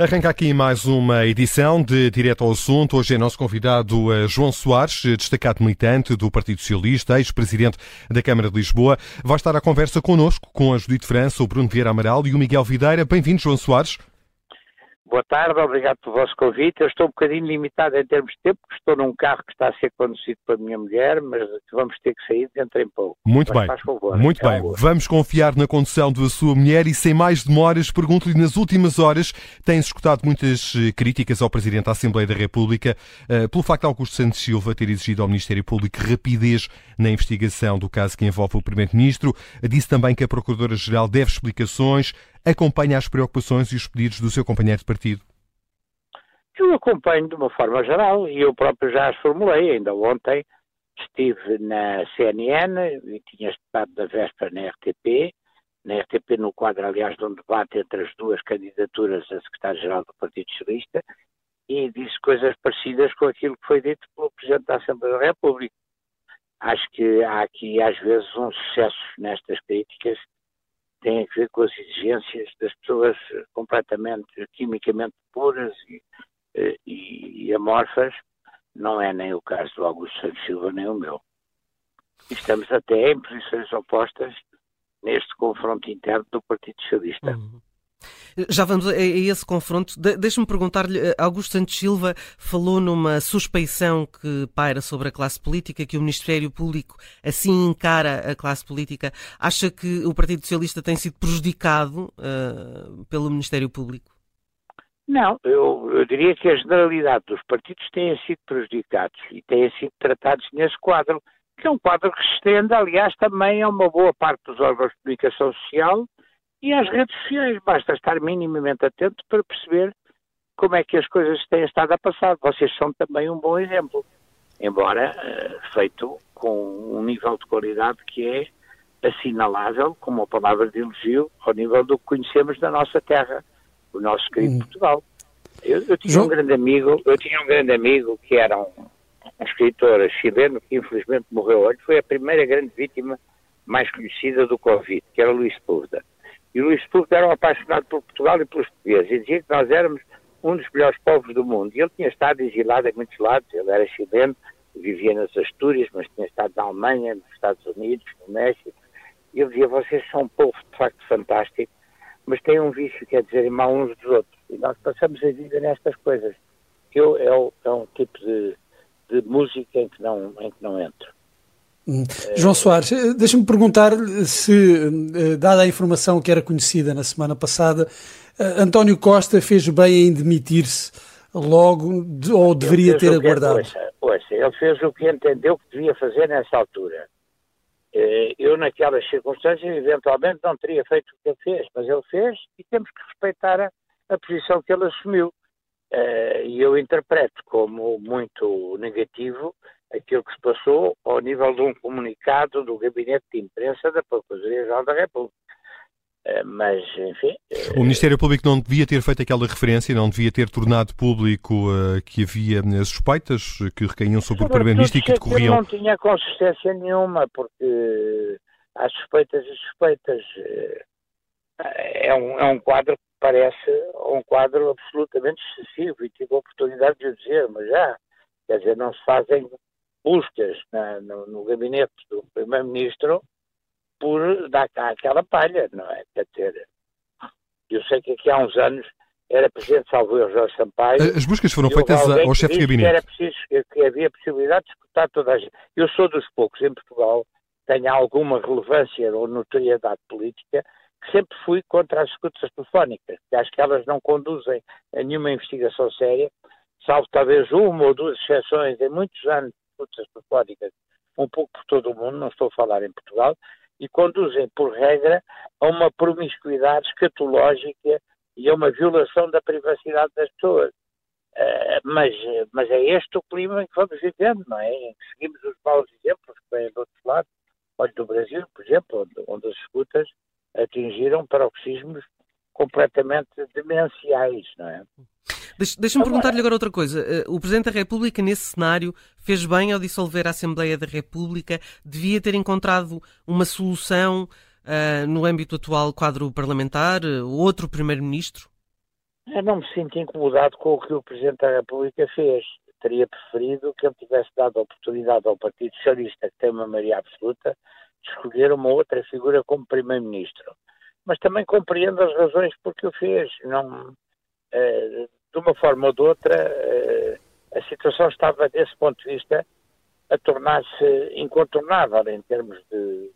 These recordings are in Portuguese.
Arranca aqui mais uma edição de Direto ao Assunto. Hoje é nosso convidado eh, João Soares, destacado militante do Partido Socialista, ex-presidente da Câmara de Lisboa. Vai estar à conversa connosco com a Judite França, o Bruno Vieira Amaral e o Miguel Videira. Bem-vindo, João Soares. Boa tarde, obrigado pelo vosso convite. Eu estou um bocadinho limitado em termos de tempo, porque estou num carro que está a ser conduzido pela minha mulher, mas vamos ter que sair dentro em pouco. Muito mas bem, favor, muito é bem. Vamos confiar na condução da sua mulher e sem mais demoras, pergunto-lhe, nas últimas horas tem-se escutado muitas eh, críticas ao Presidente da Assembleia da República uh, pelo facto de Augusto Santos Silva ter exigido ao Ministério Público rapidez na investigação do caso que envolve o Primeiro-Ministro. Disse também que a Procuradora-Geral deve explicações acompanha as preocupações e os pedidos do seu companheiro de partido? Eu acompanho de uma forma geral e eu próprio já as formulei. Ainda ontem estive na CNN e tinha estado da véspera na RTP, na RTP no quadro, aliás, de um debate entre as duas candidaturas a secretário-geral do Partido Socialista e disse coisas parecidas com aquilo que foi dito pelo Presidente da Assembleia da República. Acho que há aqui, às vezes, um sucesso nestas críticas ver com as exigências das pessoas completamente quimicamente puras e, eh, e, e amorfas, não é nem o caso do Augusto Santos Silva nem o meu. Estamos até em posições opostas neste confronto interno do Partido Socialista. Uhum. Já vamos a esse confronto. Deixa-me perguntar-lhe, eh, Augusto Santos Silva falou numa suspeição que paira sobre a classe política, que o Ministério Público assim encara a classe política. Acha que o Partido Socialista tem sido prejudicado uh, pelo Ministério Público? Não, eu, eu, diria que a generalidade dos partidos têm sido prejudicados e têm sido tratados nesse quadro, que é um quadro que se estende, aliás, também a uma boa parte dos órgãos de comunicação social e às redes sociais. Basta estar minimamente atento para perceber como é que as coisas têm estado a passar. Vocês são também um bom exemplo, embora uh, feito com um nível de qualidade que é assinalável, como uma palavra de elogio, ao nível do que conhecemos da nossa terra, o nosso querido hum. Portugal. Eu, eu, tinha João... um grande amigo, eu tinha um grande amigo que era um, um escritor chileno que infelizmente morreu hoje, foi a primeira grande vítima mais conhecida do Covid, que era Luís Sepúlveda. E Luís Sepúlveda era um apaixonado por Portugal e pelos portugueses, e dizia que nós éramos um dos melhores povos do mundo. E ele tinha estado exilado em muitos lados, ele era chileno, vivia nas Astúrias, mas tinha estado na Alemanha, nos Estados Unidos, no México. E ele dizia, vocês são um povo de facto fantástico, mas têm um vício, quer dizer, ir mal uns dos outros. E nós passamos a vida nestas coisas. Eu, é, é um tipo de, de música em que não, em que não entro. Hum. João Soares, eh, deixa-me perguntar se, eh, dada a informação que era conhecida na semana passada, eh, António Costa fez bem em demitir-se logo ou deveria ter aguardado? Ouça, ouça, ele fez o que entendeu que devia fazer nessa altura. Eu, naquelas circunstâncias, eventualmente não teria feito o que ele fez, mas ele fez e temos que respeitar a, a posição que ele assumiu. E eu interpreto como muito negativo aquilo que se passou ao nível de um comunicado do gabinete de imprensa da Procuradoria-Geral da República. Eh, mas, enfim. O Ministério Público não devia ter feito aquela referência, não devia ter tornado público uh, que havia eh, suspeitas que recaíam sobre, sobre o Primeiro-Ministro e que decorriam. Não tinha consistência nenhuma, porque há suspeitas e suspeitas. É um, é um quadro que parece um quadro absolutamente excessivo e tive a oportunidade de o dizer, mas já. Quer dizer, não se fazem buscas na, no, no, gabinete do Primeiro-Ministro por dar cá aquela palha, não é? Quer dizer, eu sei que aqui há uns anos era Presidente Salvador Jorge Sampaio. As buscas foram feitas ao chefe de gabinete. Que, era preciso, que havia possibilidade de escutar toda a gente. Eu sou dos poucos em Portugal que tenha alguma relevância ou notoriedade política que sempre fui contra as escutas telefónicas, que acho que elas não conduzem a nenhuma investigação séria, salvo talvez uma ou duas exceções em muitos anos disputas telefónicas um pouco por todo o mundo, não estou a falar em Portugal, e conduzem, por regra, a uma promiscuidade escatológica e a uma violação da privacidade das pessoas. Uh, mas, mas é este o clima em que vamos vivendo, não é? Em que seguimos os maus exemplos que vêm do outro lado. Olha, do Brasil, por exemplo, onde, onde as escutas atingiram paroxismos completamente demenciais, não é? Deixa-me perguntar-lhe agora outra coisa. Eh, o Presidente da República, nesse cenário, fez bem ao dissolver a Assembleia da República? Devia ter encontrado uma solução uh, no âmbito atual quadro parlamentar? Uh, outro Primeiro-Ministro? Eu não me sinto incomodado com o que o Presidente da República fez. Teria preferido que ele tivesse dado a oportunidade ao Partido Socialista, que tem uma maioria absoluta, de escolher uma outra figura como Primeiro-Ministro. Mas também compreendo as razões por que o fez. Não, eh, de uma forma ou de outra, eh, a situação estava, desse ponto de vista, a tornar-se incontornável em termos de,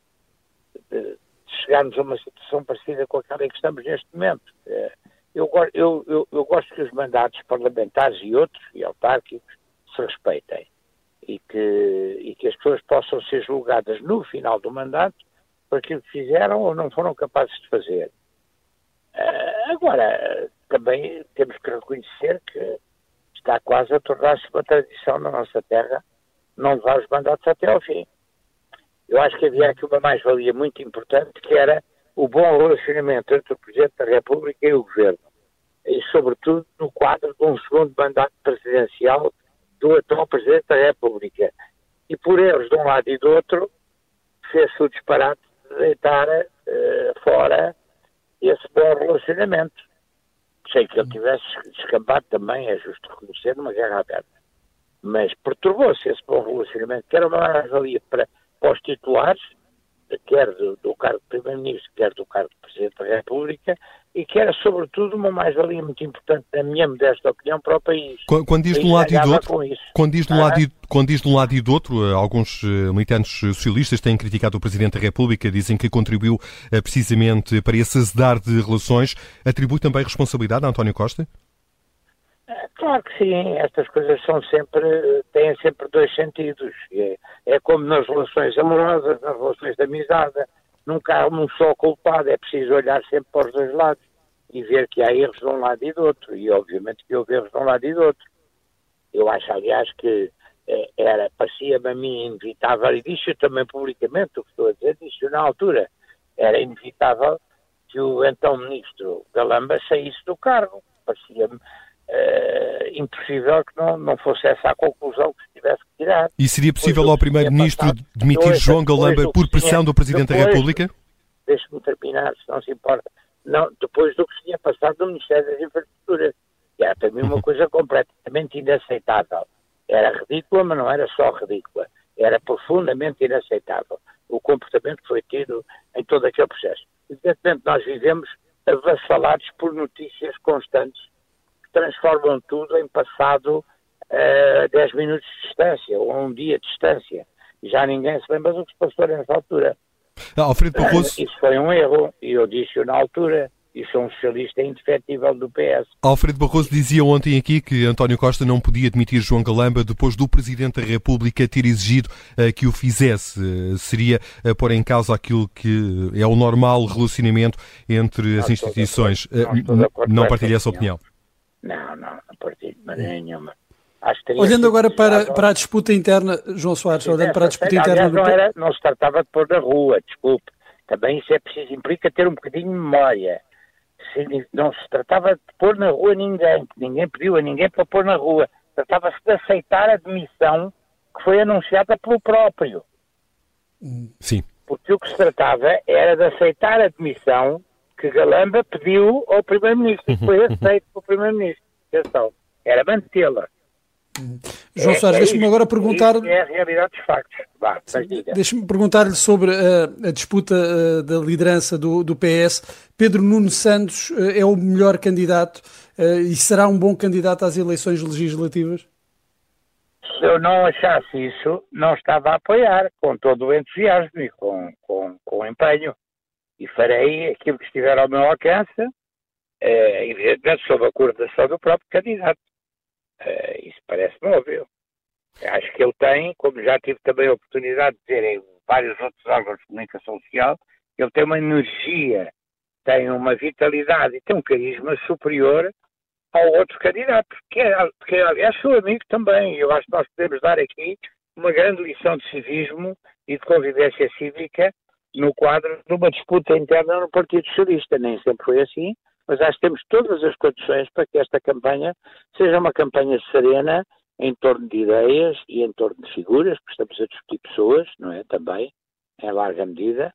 de, chegarmos a uma situação parecida com aquela em que estamos neste momento. Eh, eu, eu, eu, eu, gosto que os mandatos parlamentares e outros, e autárquicos, se respeitem e que, e que as pessoas possam ser julgadas no final do mandato por aquilo que fizeram ou não foram capazes de fazer. Uh, agora, também temos que reconhecer que está quase a tornar-se uma tradição na nossa terra não levar os mandatos até ao fim. Eu acho que havia aqui uma mais-valia muito importante que era o bom relacionamento entre o Presidente da República e o Governo. E, sobretudo, no quadro de um segundo mandato presidencial do atual Presidente da República. E por erros de um lado e do outro, fez-se o disparate de deitar uh, fora esse bom relacionamento. Sei que ele tivesse descambado também, é justo reconhecer, numa guerra aberta. Mas perturbou-se esse bom relacionamento, que era uma mais-valia para, para os titulares, quer do, do cargo de Primeiro-Ministro, quer do cargo de Presidente da República, e que era, sobretudo, uma mais-valia muito importante, na minha modesta opinião, para o país. Quando, quando diz de um lado e do outro, quando diz de um, ah. lado e, quando diz de um lado e do outro, alguns eh, militantes socialistas têm criticado o Presidente da República, dizem que contribuiu eh, precisamente para esse azedar de relações. Atribui também responsabilidade a António Costa? Claro que sim, estas coisas são sempre, têm sempre dois sentidos. É, é como nas relações amorosas, nas relações de amizade. Nunca há um só culpado, é preciso olhar sempre para os dois lados e ver que há erros de um lado e do outro. E obviamente que houve erros de um lado e do outro. Eu acho, aliás, que é, era, parecia-me a mim inevitável, e disse também publicamente o que estou a dizer, disse na altura, era inevitável que o então ministro Galamba saísse do cargo. Parecia-me uh, impossível que não, não fosse essa a conclusão que se tivesse que tirar. E seria possível ao Primeiro-Ministro demitir João Galamba por pressão do Presidente depois, da República? Deixe-me terminar, se não se importa. Não, depois do que se tinha passado no Ministério das Infraestruturas, que era para mim uma uhum. coisa completamente inaceitável. Era ridícula, mas não era só ridícula. Era profundamente inaceitável o comportamento que foi tido em todo aquele processo. Evidentemente, nós vivemos avassalados por notícias constantes transformam tudo em passado uh, 10 minutos de distância ou um dia de distância. Já ninguém se lembra do que se passou nessa altura. Ah, Alfredo Barroso... Uh, isso foi um erro, e eu disse na altura. E sou um socialista indefetível do PS. Alfredo Barroso dizia ontem aqui que António Costa não podia admitir João Galamba depois do Presidente da República ter exigido uh, que o fizesse. Uh, seria uh, pôr em causa aquilo que é o normal relacionamento entre as instituições. não, não partilha essa opinião. opinião. Não, não, não partilho de maneira nenhuma. Olhando agora para, para a disputa interna, João Soares, olhando para a disputa interna do... não, era, não se tratava de pôr na rua, desculpe. Também isso é preciso, implica ter um bocadinho de memória. Se, não se tratava de pôr na rua ninguém, ninguém pediu a ninguém para pôr na rua. Tratava-se de aceitar a demissão que foi anunciada pelo próprio. Sim. Porque o que se tratava era de aceitar a demissão que Galamba pediu ao Primeiro-Ministro foi aceito pelo Primeiro-Ministro. Atenção, era mantê-la. João é, Soares, é deixe-me agora perguntar. É a realidade dos factos. Deixe-me perguntar-lhe sobre a, a disputa uh, da liderança do, do, PS. Pedro Nuno Santos uh, é o melhor candidato e será um bom candidato às eleições legislativas? Se eu não achasse isso, não estava a apoiar com todo o entusiasmo e com, com, com empenho e farei aquilo que estiver ao meu alcance, eh, evidentemente sob a coordenação do próprio candidato. Eh, isso parece-me óbvio. Acho que ele tem, como já tive também a oportunidade de dizer em vários outros órgãos de comunicação social, ele tem uma energia, tem uma vitalidade e tem um carisma superior ao outro candidato, que, é, que é seu amigo também. Eu acho que nós podemos dar aqui uma grande lição de civismo e de convivência cívica no quadro de uma disputa interna no Partido Socialista. Nem sempre foi assim, mas acho que temos todas as condições para que esta campanha seja uma campanha serena em torno de ideias e em torno de figuras, porque estamos a discutir pessoas, não é? Também, em larga medida.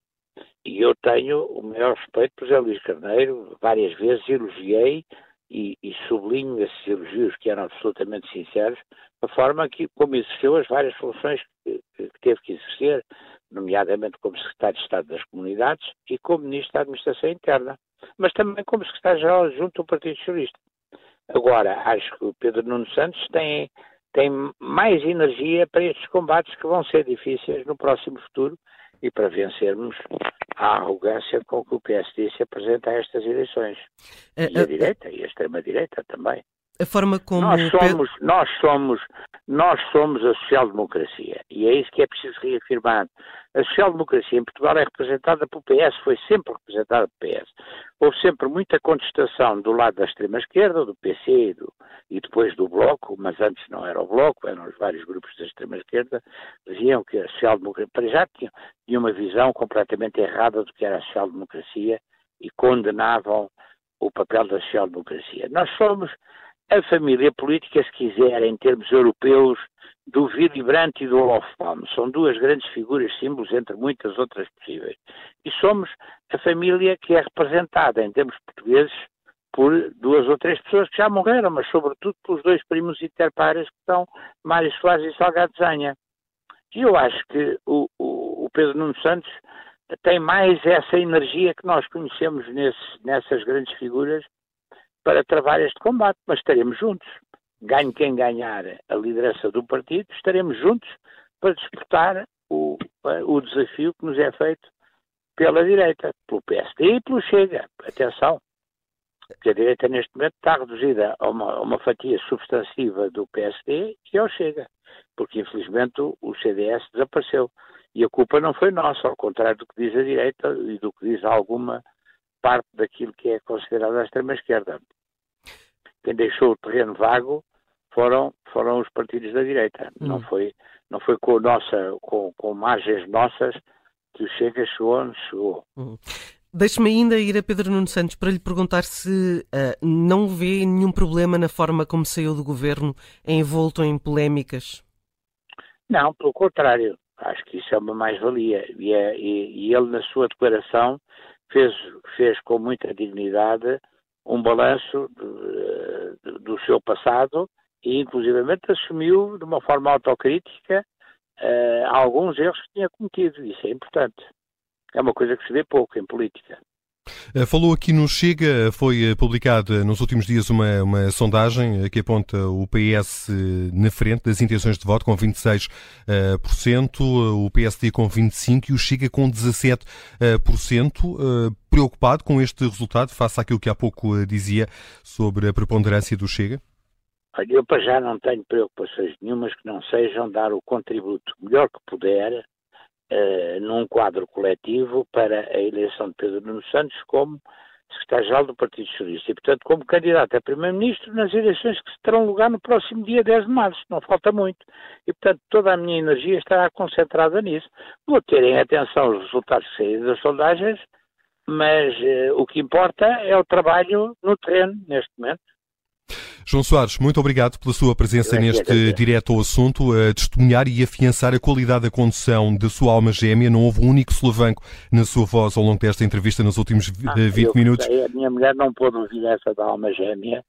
E eu tenho o maior respeito por José Luís Carneiro, várias vezes elogiei e, e sublinho esses elogios que eram absolutamente sinceros, a forma que, como exerceu as várias funções que, que, teve que exercer, nomeadamente como Secretário de Estado das Comunidades e como Ministro da Administração Interna, mas também como Secretário-Geral junto do Partido Socialista. Agora, acho que o Pedro Nuno Santos tem, tem mais energia para estes combates que vão ser difíceis no próximo futuro e para vencermos a arrogância com que o PSD se apresenta a estas eleições. Eh, e a uh, direita, e a extrema-direita também. A forma como... Nós somos, nós somos, nós somos a social-democracia e é isso que é preciso reafirmar. A social-democracia em Portugal é representada pelo PS, foi sempre representada pelo PS. Houve sempre muita contestação do lado da extrema-esquerda, do PC e, do, e, depois do Bloco, mas antes não era o Bloco, eram os vários grupos da extrema-esquerda, diziam que a social-democracia, para já tinham, tinham uma visão completamente errada do que era a social-democracia e condenavam o papel da social-democracia. Nós somos a família política, se quiser, em termos europeus, do Willy Brandt e do Olof Palme. São duas grandes figuras, símbolos, entre muitas outras possíveis. E somos a família que é representada, em termos portugueses, por duas ou três pessoas que já morreram, mas sobretudo pelos dois primos interpares que são Mário Soares e Salgado Zanha. E eu acho que o, o, o, Pedro Nuno Santos tem mais essa energia que nós conhecemos nessas grandes figuras para travar este combate, mas estaremos juntos. Ganhe quem ganhar a liderança do partido, estaremos juntos para disputar o, o desafio que nos é feito pela direita, pelo PSD e pelo Chega. Atenção, que a direita neste momento está reduzida a uma, a uma fatia substantiva do PSD e ao Chega, porque infelizmente o CDS desapareceu. E a culpa não foi nossa, ao contrário do que diz a direita e do que diz alguma parte daquilo que é considerada a extrema-esquerda quem deixou o terreno vago foram, foram os partidos da direita. Hum. Não, foi, não foi com, nossa, com, com margens nossas que o Chega chegou onde chegou. Hum. Deixe-me ainda ir a Pedro Nuno Santos para lhe perguntar se uh, não vê nenhum problema na forma como saiu do governo envolto em polémicas. Não, pelo contrário. Acho que isso é uma mais-valia. E, é, e, e, ele, na sua declaração, fez, fez com muita dignidade um balanço do, seu passado e, inclusivamente, assumiu de uma forma autocrítica uh, alguns erros que tinha cometido. Isso é importante. É uma coisa que se vê pouco em política. Eh, falou aqui no Chega, foi eh, publicada nos últimos dias uma, uma sondagem que aponta o PS na frente das intenções de voto com 26%, o PSD com 25% e o Chega com 17%. Preocupado com este resultado, face àquilo que há pouco dizia sobre a preponderância do Chega? Olha, eu para já não tenho preocupações nenhumas que não sejam dar o contributo melhor que puder uh, num quadro coletivo para a eleição de Pedro Nuno Santos como secretário-geral do Partido Socialista e, portanto, como candidato a Primeiro-Ministro nas eleições que se terão lugar no próximo dia 10 de março. Não falta muito. E, portanto, toda a minha energia estará concentrada nisso. Vou ter em atenção os resultados que das sondagens, mas uh, o que importa é o trabalho no terreno, neste momento. João Soares, muito obrigado pela sua presença neste direto ao assunto, a testemunhar e afiançar a qualidade da condução da sua alma gêmea. Não houve um único solavanco na sua voz ao longo desta entrevista nos últimos ah, 20 minutos. Sei, a minha mulher não pôde ouvir essa da alma gêmea,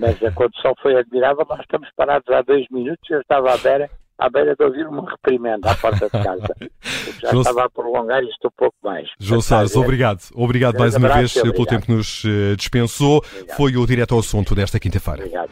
mas a condução foi admirável. Nós estamos parados há dois minutos, eu estava à beira à beira de ouvir uma reprimenda à porta de casa. Já João... estava a prolongar isto um pouco mais. João Salles, obrigado. Obrigado mais uma vez pelo tempo que nos eh, dispensou. Obrigado. Foi o Direto ao Assunto desta quinta-feira. Obrigado.